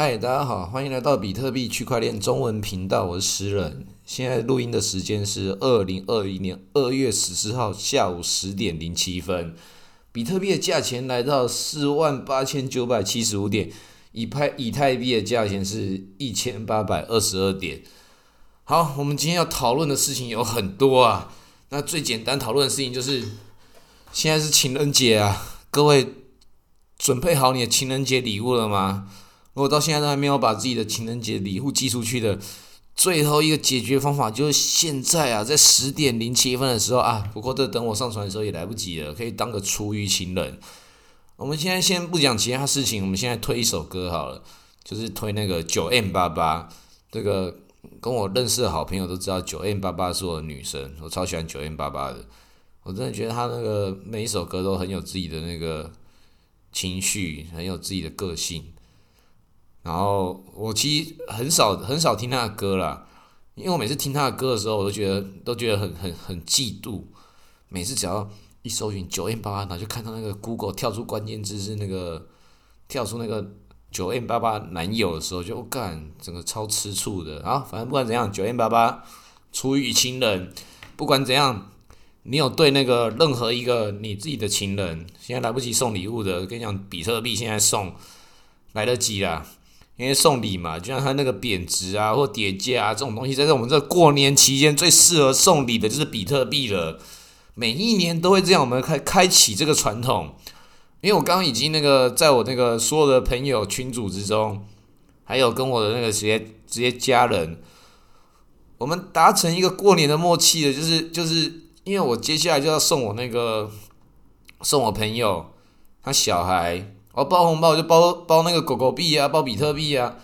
嗨，大家好，欢迎来到比特币区块链中文频道，我是诗人。现在录音的时间是二零二一年二月十四号下午十点零七分，比特币的价钱来到四万八千九百七十五点，以拍以太币的价钱是一千八百二十二点。好，我们今天要讨论的事情有很多啊。那最简单讨论的事情就是，现在是情人节啊，各位准备好你的情人节礼物了吗？如果到现在都还没有把自己的情人节礼物寄出去的，最后一个解决方法就是现在啊，在十点零七分的时候啊，不过这等我上传的时候也来不及了，可以当个厨余情人。我们现在先不讲其他事情，我们现在推一首歌好了，就是推那个九 M 八八。这个跟我认识的好朋友都知道，九 M 八八是我的女神，我超喜欢九 M 八八的。我真的觉得她那个每一首歌都很有自己的那个情绪，很有自己的个性。然后我其实很少很少听他的歌啦，因为我每次听他的歌的时候，我都觉得都觉得很很很嫉妒。每次只要一搜寻九 M 八八，然后就看到那个 Google 跳出关键字是那个跳出那个九 M 八八男友的时候，就干整个超吃醋的。啊，反正不管怎样，九 M 八八出于情人，不管怎样，你有对那个任何一个你自己的情人，现在来不及送礼物的，跟你讲，比特币现在送来得及啦。因为送礼嘛，就像它那个贬值啊或叠价啊这种东西，在我们这过年期间最适合送礼的就是比特币了。每一年都会这样，我们开开启这个传统。因为我刚刚已经那个在我那个所有的朋友群组之中，还有跟我的那个直接直接家人，我们达成一个过年的默契的，就是就是因为我接下来就要送我那个送我朋友他小孩。我包红包我就包包那个狗狗币啊，包比特币啊，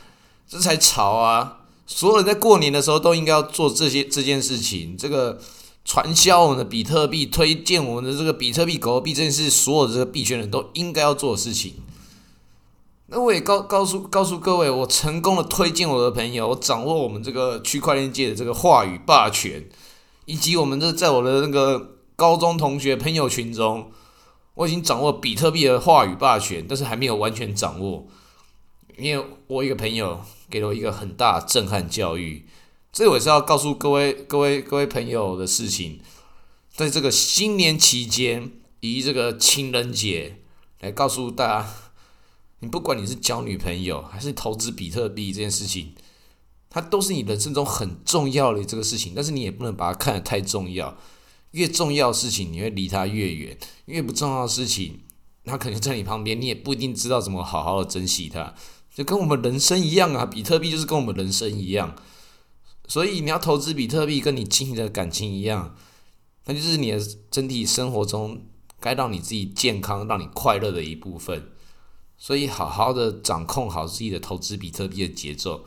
这才潮啊！所有人在过年的时候都应该要做这些这件事情，这个传销我们的比特币，推荐我们的这个比特币狗狗币，这件事所有的这个币圈人都应该要做的事情。那我也告告诉告诉各位，我成功的推荐我的朋友，掌握我们这个区块链界的这个话语霸权，以及我们这在我的那个高中同学朋友群中。我已经掌握比特币的话语霸权，但是还没有完全掌握，因为我一个朋友给了我一个很大震撼教育，这我是要告诉各位、各位、各位朋友的事情，在这个新年期间，以这个情人节来告诉大家，你不管你是交女朋友还是投资比特币这件事情，它都是你人生中很重要的这个事情，但是你也不能把它看得太重要。越重要的事情，你会离他越远；越不重要的事情，他可能在你旁边，你也不一定知道怎么好好的珍惜它。就跟我们人生一样啊，比特币就是跟我们人生一样。所以你要投资比特币，跟你经营的感情一样，那就是你的整体生活中该让你自己健康、让你快乐的一部分。所以好好的掌控好自己的投资比特币的节奏，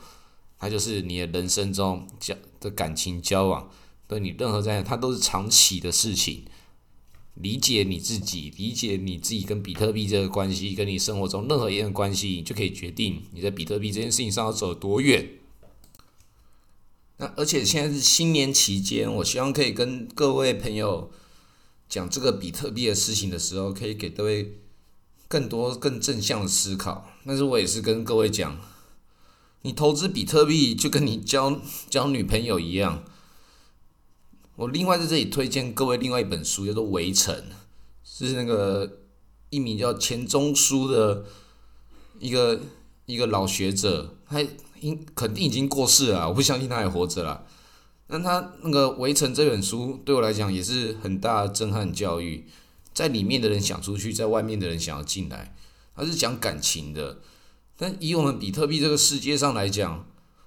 它就是你的人生中交的感情交往。对你任何在，它都是长期的事情。理解你自己，理解你自己跟比特币这个关系，跟你生活中任何一样关系，就可以决定你在比特币这件事情上要走多远。那而且现在是新年期间，我希望可以跟各位朋友讲这个比特币的事情的时候，可以给各位更多更正向的思考。但是我也是跟各位讲，你投资比特币就跟你交交女朋友一样。我另外在这里推荐各位另外一本书，叫做《围城》，是那个一名叫钱钟书的一个一个老学者，他应肯定已经过世了，我不相信他还活着了。那他那个《围城》这本书对我来讲也是很大的震撼教育，在里面的人想出去，在外面的人想要进来，他是讲感情的。但以我们比特币这个世界上来讲，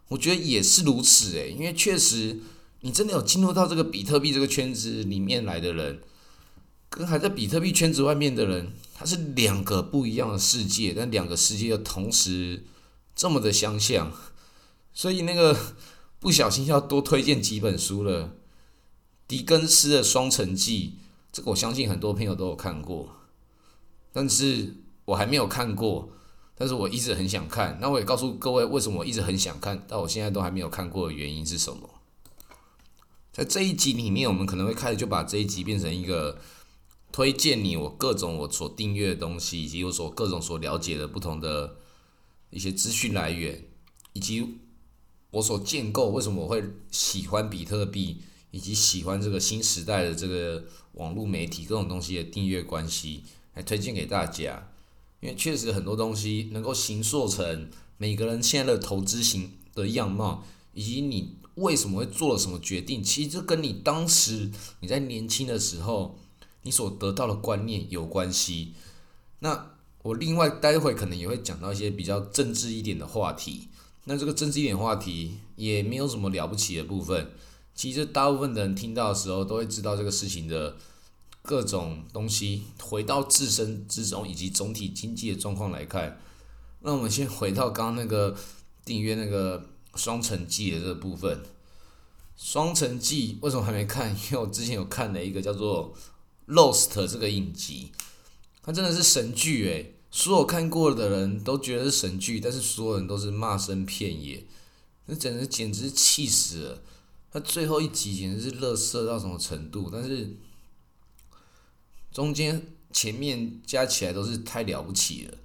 我觉得也是如此诶，因为确实。你真的有进入到这个比特币这个圈子里面来的人，跟还在比特币圈子外面的人，他是两个不一样的世界，但两个世界又同时这么的相像，所以那个不小心要多推荐几本书了。狄更斯的《双城记》，这个我相信很多朋友都有看过，但是我还没有看过，但是我一直很想看。那我也告诉各位，为什么我一直很想看，但我现在都还没有看过的原因是什么？在这一集里面，我们可能会开始就把这一集变成一个推荐你我各种我所订阅的东西，以及我所各种所了解的不同的一些资讯来源，以及我所建构为什么我会喜欢比特币，以及喜欢这个新时代的这个网络媒体各种东西的订阅关系，来推荐给大家。因为确实很多东西能够形塑成每个人现在的投资型的样貌，以及你为什么会做了什么决定，其实这跟你当时你在年轻的时候你所得到的观念有关系。那我另外待会可能也会讲到一些比较政治一点的话题。那这个政治一点话题也没有什么了不起的部分，其实大部分的人听到的时候都会知道这个事情的。各种东西回到自身之中，以及总体经济的状况来看，那我们先回到刚刚那个订阅那个《双城记》的这部分，《双城记》为什么还没看？因为我之前有看了一个叫做《Lost》这个影集，它真的是神剧诶，所有看过的人都觉得是神剧，但是所有人都是骂声片野，那简直简直气死了！它最后一集简直是乐色到什么程度？但是。中间前面加起来都是太了不起了，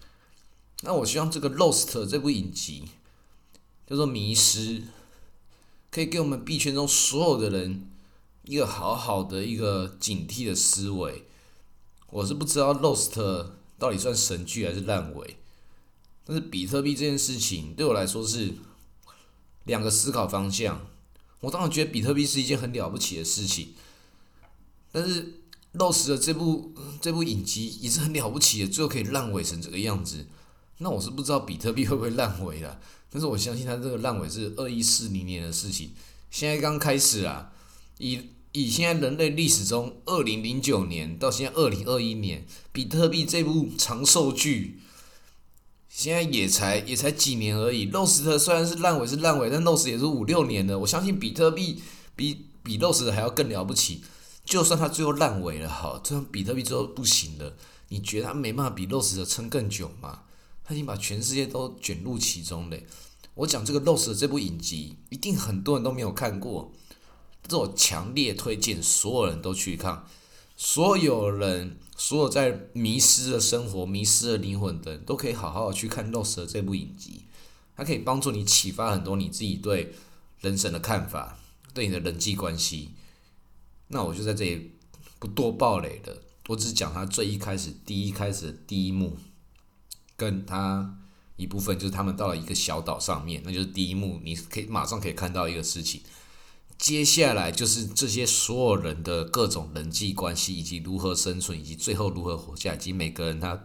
那我希望这个《Lost》这部影集叫做《迷失》，可以给我们币圈中所有的人一个好好的一个警惕的思维。我是不知道《Lost》到底算神剧还是烂尾，但是比特币这件事情对我来说是两个思考方向。我当然觉得比特币是一件很了不起的事情，但是。落实的这部这部影集也是很了不起的，最后可以烂尾成这个样子。那我是不知道比特币会不会烂尾了，但是我相信它这个烂尾是二一四零年的事情，现在刚开始啊。以以现在人类历史中，二零零九年到现在二零二一年，比特币这部长寿剧，现在也才也才几年而已。落实的虽然是烂尾是烂尾，但落实也是五六年的。我相信比特币比比落实的还要更了不起。就算它最后烂尾了，哈，就算比特币最后不行了，你觉得它没办法比 Lost 的撑更久吗？他已经把全世界都卷入其中嘞。我讲这个 Lost 的这部影集，一定很多人都没有看过，这我强烈推荐所有人都去看，所有人，所有在迷失的生活、迷失的灵魂的人都可以好好的去看 Lost 这部影集，它可以帮助你启发很多你自己对人生的看法，对你的人际关系。那我就在这里不多暴雷了，我只讲他最一开始第一开始的第一幕，跟他一部分就是他们到了一个小岛上面，那就是第一幕，你可以马上可以看到一个事情。接下来就是这些所有人的各种人际关系，以及如何生存，以及最后如何活下，以及每个人他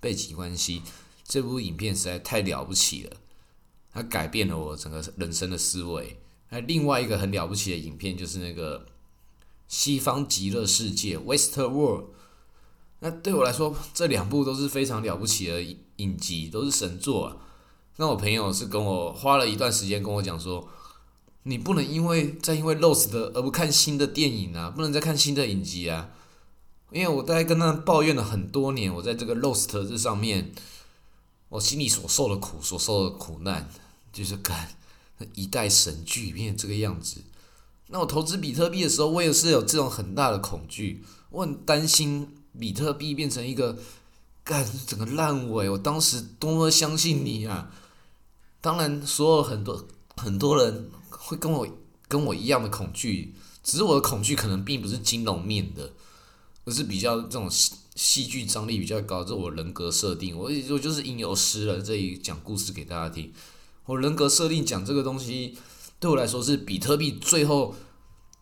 背景关系。这部影片实在太了不起了，它改变了我整个人生的思维。那另外一个很了不起的影片就是那个。西方极乐世界 （West World），那对我来说，这两部都是非常了不起的影集，都是神作啊。那我朋友是跟我花了一段时间跟我讲说，你不能因为再因为 Lost 而不看新的电影啊，不能再看新的影集啊。因为我大概跟他抱怨了很多年，我在这个 Lost 这上面，我心里所受的苦，所受的苦难，就是看一代神剧变成这个样子。那我投资比特币的时候，我也是有这种很大的恐惧，我很担心比特币变成一个干整个烂尾。我当时多么相信你啊！当然，所有很多很多人会跟我跟我一样的恐惧，只是我的恐惧可能并不是金融面的，而是比较这种戏戏剧张力比较高，这我人格设定。我我就是吟游诗人，这里讲故事给大家听。我人格设定讲这个东西。对我来说是比特币最后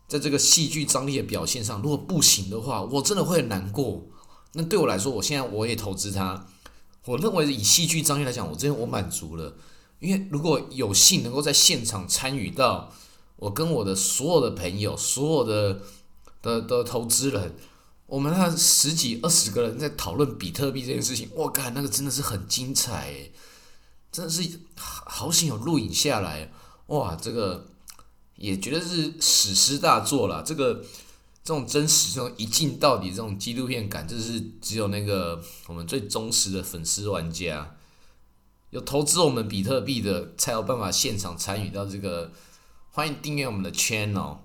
在这个戏剧张力的表现上，如果不行的话，我真的会很难过。那对我来说，我现在我也投资它。我认为以戏剧张力来讲，我这边我满足了。因为如果有幸能够在现场参与到，我跟我的所有的朋友、所有的的的投资人，我们那十几二十个人在讨论比特币这件事情，我靠，那个真的是很精彩，真的是好险有录影下来。哇，这个也觉得是史诗大作了。这个这种真实、这种一镜到底、这种纪录片感，这是只有那个我们最忠实的粉丝玩家，有投资我们比特币的，才有办法现场参与到这个。欢迎订阅我们的 channel，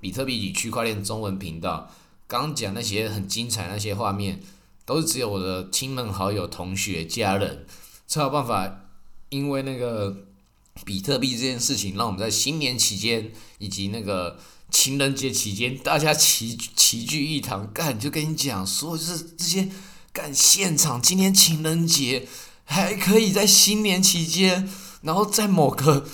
比特币与区块链中文频道。刚讲那些很精彩那些画面，都是只有我的亲朋好友、同学、家人才有办法。因为那个比特币这件事情，让我们在新年期间以及那个情人节期间，大家齐齐聚一堂，干就跟你讲说，就是这些干现场，今天情人节还可以在新年期间，然后在某个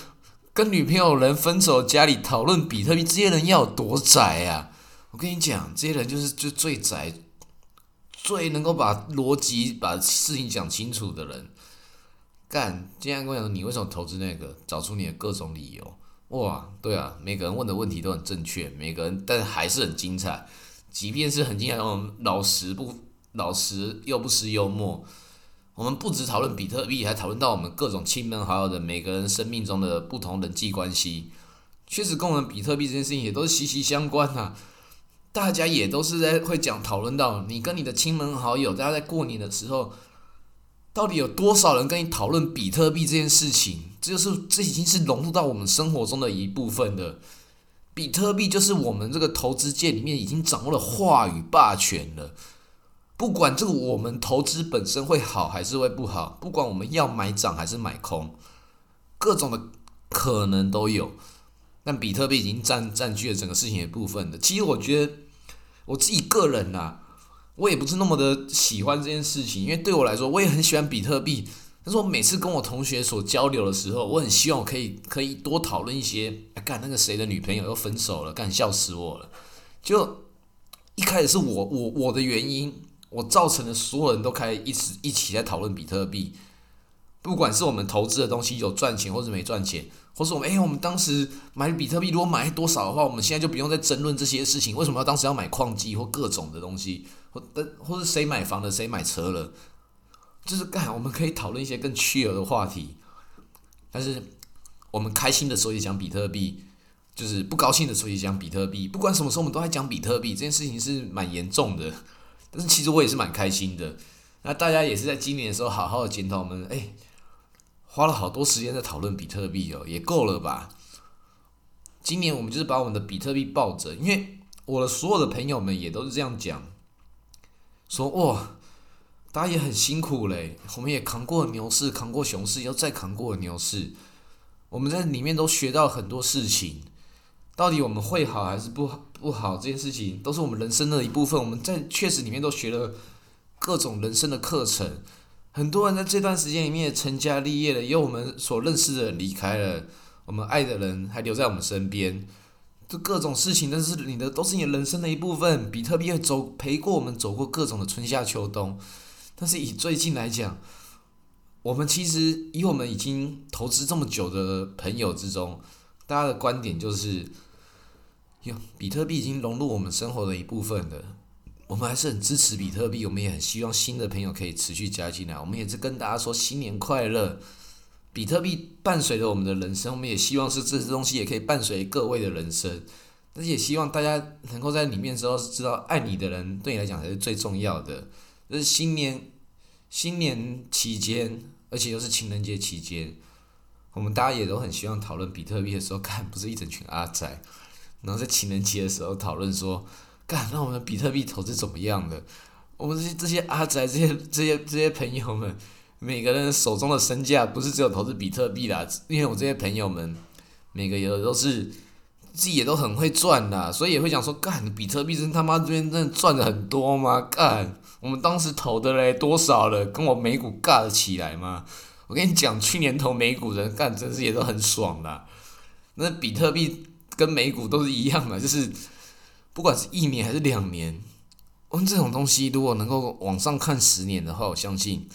跟女朋友人分手家里讨论比特币，这些人要多宅啊！我跟你讲，这些人就是就最宅。最能够把逻辑把事情讲清楚的人，干！今天跟我讲，你为什么投资那个？找出你的各种理由。哇，对啊，每个人问的问题都很正确，每个人但还是很精彩。即便是很精彩，我们老实不老实又不失幽默。我们不止讨论比特币，还讨论到我们各种亲朋好友的每个人生命中的不同人际关系，确实跟我们比特币这件事情也都是息息相关呐。大家也都是在会讲讨论到你跟你的亲朋好友，大家在过年的时候，到底有多少人跟你讨论比特币这件事情？这就是这已经是融入到我们生活中的一部分的。比特币就是我们这个投资界里面已经掌握了话语霸权了。不管这个我们投资本身会好还是会不好，不管我们要买涨还是买空，各种的可能都有。但比特币已经占占据了整个事情的部分的。其实我觉得。我自己个人呐，我也不是那么的喜欢这件事情，因为对我来说，我也很喜欢比特币。但是我每次跟我同学所交流的时候，我很希望我可以可以多讨论一些。干那个谁的女朋友又分手了，干笑死我了。就一开始是我我我的原因，我造成了所有人都开始一直一起在讨论比特币。不管是我们投资的东西有赚钱或者没赚钱，或是我们哎，我们当时买比特币如果买多少的话，我们现在就不用再争论这些事情。为什么要当时要买矿机或各种的东西，或的或是谁买房了，谁买车了，就是干我们可以讨论一些更趣有的话题。但是我们开心的时候也讲比特币，就是不高兴的时候也讲比特币。不管什么时候我们都在讲比特币，这件事情是蛮严重的。但是其实我也是蛮开心的。那大家也是在今年的时候好好的检讨我们，哎。花了好多时间在讨论比特币哦，也够了吧？今年我们就是把我们的比特币抱着，因为我的所有的朋友们也都是这样讲，说哇，大家也很辛苦嘞，我们也扛过了牛市，扛过熊市，又再扛过了牛市，我们在里面都学到很多事情。到底我们会好还是不好不好？这件事情都是我们人生的一部分。我们在确实里面都学了各种人生的课程。很多人在这段时间里面成家立业了，有我们所认识的人离开了，我们爱的人还留在我们身边，这各种事情，都是你的都是你人生的一部分。比特币走陪过我们走过各种的春夏秋冬，但是以最近来讲，我们其实以我们已经投资这么久的朋友之中，大家的观点就是，哟，比特币已经融入我们生活的一部分了。我们还是很支持比特币，我们也很希望新的朋友可以持续加进来。我们也是跟大家说新年快乐。比特币伴随着我们的人生，我们也希望是这些东西也可以伴随各位的人生。但是也希望大家能够在里面之后知道，爱你的人对你来讲才是最重要的。这是新年新年期间，而且又是情人节期间，我们大家也都很希望讨论比特币的时候，看不是一整群阿仔，然后在情人节的时候讨论说。干，那我们比特币投资怎么样的？我们这些这些阿宅，这些这些这些朋友们，每个人手中的身价不是只有投资比特币啦，因为我这些朋友们，每个有的都是自己也都很会赚的，所以也会讲说，干，比特币真他妈这边真的赚的很多吗？干，我们当时投的嘞多少了？跟我美股尬的起来吗？我跟你讲，去年投美股人干，真是也都很爽的。那比特币跟美股都是一样的，就是。不管是一年还是两年，我们这种东西如果能够往上看十年的话，我相信，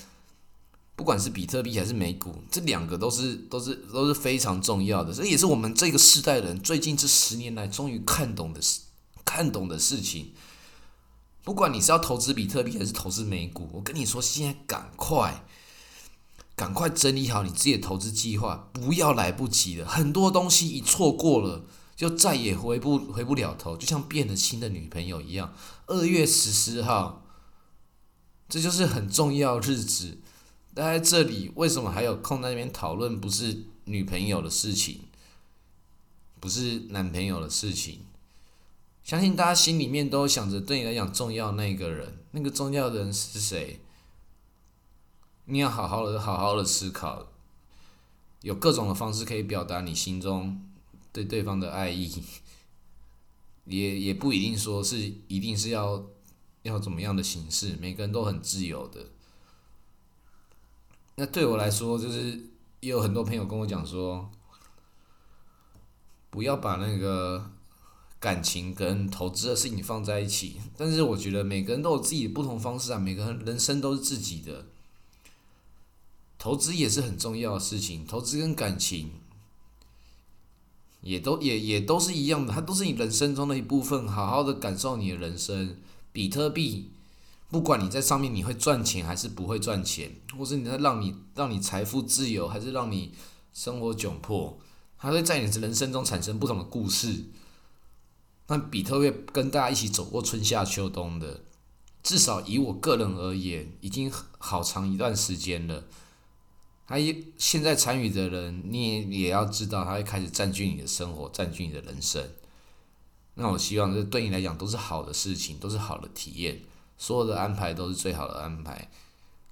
不管是比特币还是美股，这两个都是都是都是非常重要的。这也是我们这个世代人最近这十年来终于看懂的事，看懂的事情。不管你是要投资比特币还是投资美股，我跟你说，现在赶快赶快整理好你自己的投资计划，不要来不及了。很多东西一错过了。就再也回不回不了头，就像变了心的女朋友一样。二月十四号，这就是很重要日子。待在这里，为什么还有空在那边讨论不是女朋友的事情，不是男朋友的事情？相信大家心里面都想着，对你来讲重要那个人，那个重要的人是谁？你要好好的、好好的思考。有各种的方式可以表达你心中对对方的爱意，也也不一定说是一定是要要怎么样的形式，每个人都很自由的。那对我来说，就是也有很多朋友跟我讲说，不要把那个感情跟投资的事情放在一起。但是我觉得每个人都有自己的不同方式啊，每个人人生都是自己的。投资也是很重要的事情，投资跟感情也都也也都是一样的，它都是你人生中的一部分。好好的感受你的人生，比特币，不管你在上面你会赚钱还是不会赚钱，或是你在让你让你财富自由，还是让你生活窘迫，它会在你的人生中产生不同的故事。那比特币跟大家一起走过春夏秋冬的，至少以我个人而言，已经好长一段时间了。他一现在参与的人，你也要知道，他会开始占据你的生活，占据你的人生。那我希望这对你来讲都是好的事情，都是好的体验，所有的安排都是最好的安排。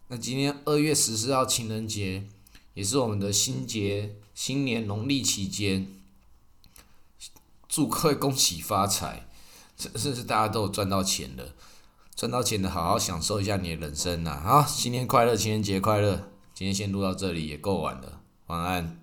那今天二月十四号情人节，也是我们的新节，新年农历期间，祝各位恭喜发财，甚甚至大家都有赚到钱的，赚到钱的好好享受一下你的人生呐！好，新年快乐，情人节快乐！今天先录到这里，也够晚了，晚安。